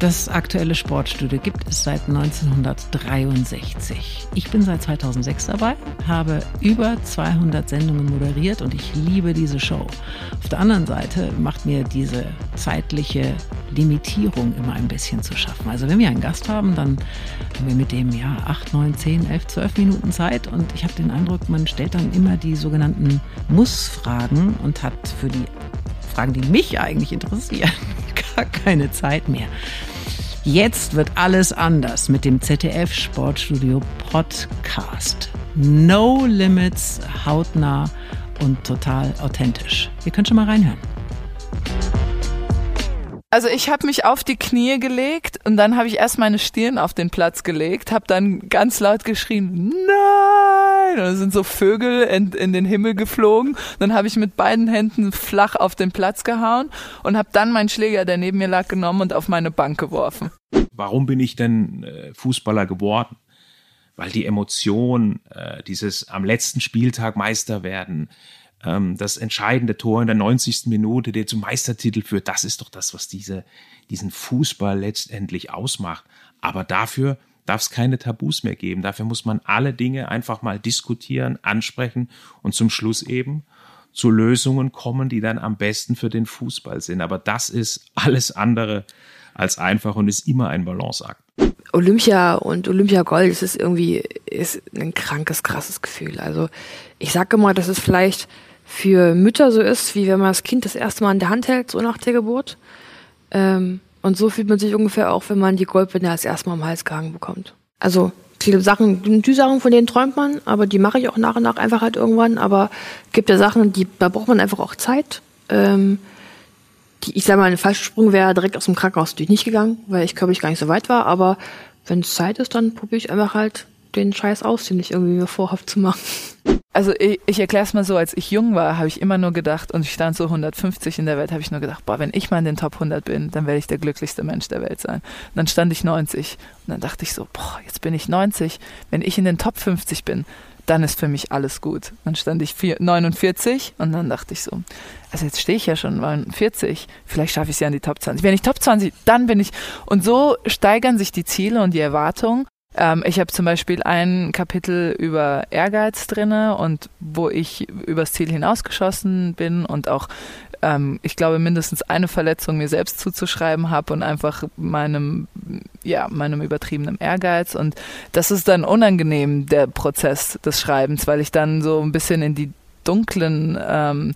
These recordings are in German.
Das aktuelle Sportstudio gibt es seit 1963. Ich bin seit 2006 dabei, habe über 200 Sendungen moderiert und ich liebe diese Show. Auf der anderen Seite macht mir diese zeitliche Limitierung immer ein bisschen zu schaffen. Also wenn wir einen Gast haben, dann haben wir mit dem ja 8, 9, 10, 11, 12 Minuten Zeit und ich habe den Eindruck, man stellt dann immer die sogenannten Muss-Fragen und hat für die Fragen, die mich eigentlich interessieren, gar keine Zeit mehr. Jetzt wird alles anders mit dem ZDF Sportstudio Podcast. No Limits, hautnah und total authentisch. Ihr könnt schon mal reinhören. Also ich habe mich auf die Knie gelegt und dann habe ich erst meine Stirn auf den Platz gelegt, habe dann ganz laut geschrien, nein! Und dann sind so Vögel in, in den Himmel geflogen. Dann habe ich mit beiden Händen flach auf den Platz gehauen und habe dann meinen Schläger, der neben mir lag, genommen und auf meine Bank geworfen. Warum bin ich denn äh, Fußballer geworden? Weil die Emotion, äh, dieses am letzten Spieltag Meister werden, ähm, das entscheidende Tor in der 90. Minute, der zum Meistertitel führt, das ist doch das, was diese, diesen Fußball letztendlich ausmacht. Aber dafür darf es keine Tabus mehr geben. Dafür muss man alle Dinge einfach mal diskutieren, ansprechen und zum Schluss eben zu Lösungen kommen, die dann am besten für den Fußball sind. Aber das ist alles andere als einfach und ist immer ein Balanceakt. Olympia und Olympia Gold, ist irgendwie ist ein krankes, krasses Gefühl. Also ich sage immer, das ist vielleicht für Mütter so ist, wie wenn man das Kind das erste Mal in der Hand hält, so nach der Geburt. Ähm, und so fühlt man sich ungefähr auch, wenn man die Goldbinde das erste Mal am Hals gehangen bekommt. Also viele Sachen, die Sachen, von denen träumt man, aber die mache ich auch nach und nach einfach halt irgendwann. Aber gibt ja Sachen, die, da braucht man einfach auch Zeit. Ähm, die, ich sage mal, ein falscher Sprung wäre direkt aus dem Krankenhaus natürlich nicht gegangen, weil ich körperlich gar nicht so weit war. Aber wenn es Zeit ist, dann probiere ich einfach halt den Scheiß aus, den ich irgendwie mir vorhabe zu machen. Also ich, ich erkläre es mal so, als ich jung war, habe ich immer nur gedacht, und ich stand so 150 in der Welt, habe ich nur gedacht, boah, wenn ich mal in den Top 100 bin, dann werde ich der glücklichste Mensch der Welt sein. Und dann stand ich 90 und dann dachte ich so, boah, jetzt bin ich 90, wenn ich in den Top 50 bin, dann ist für mich alles gut. Dann stand ich 49 und dann dachte ich so, also jetzt stehe ich ja schon 49, vielleicht schaffe ich es ja in die Top 20. Wenn ich Top 20, dann bin ich, und so steigern sich die Ziele und die Erwartungen ähm, ich habe zum Beispiel ein Kapitel über Ehrgeiz drinne und wo ich übers Ziel hinausgeschossen bin und auch ähm, ich glaube mindestens eine Verletzung mir selbst zuzuschreiben habe und einfach meinem ja meinem übertriebenen Ehrgeiz. Und das ist dann unangenehm der Prozess des Schreibens, weil ich dann so ein bisschen in die dunklen ähm,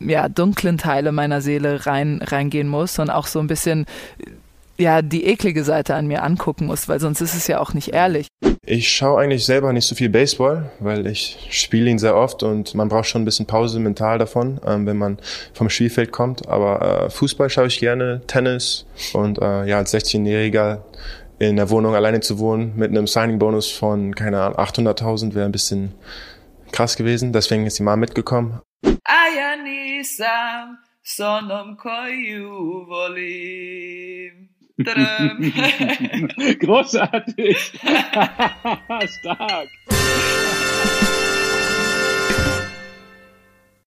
ja, dunklen Teile meiner Seele rein, reingehen muss und auch so ein bisschen ja die eklige Seite an mir angucken muss, weil sonst ist es ja auch nicht ehrlich. Ich schaue eigentlich selber nicht so viel Baseball, weil ich spiele ihn sehr oft und man braucht schon ein bisschen Pause mental davon, ähm, wenn man vom Spielfeld kommt. Aber äh, Fußball schaue ich gerne, Tennis und äh, ja als 16-Jähriger in der Wohnung alleine zu wohnen mit einem Signing-Bonus von keine Ahnung 800.000 wäre ein bisschen krass gewesen. Deswegen ist die Mama mitgekommen. Ayanisam sonom koyu volim. Großartig! Stark!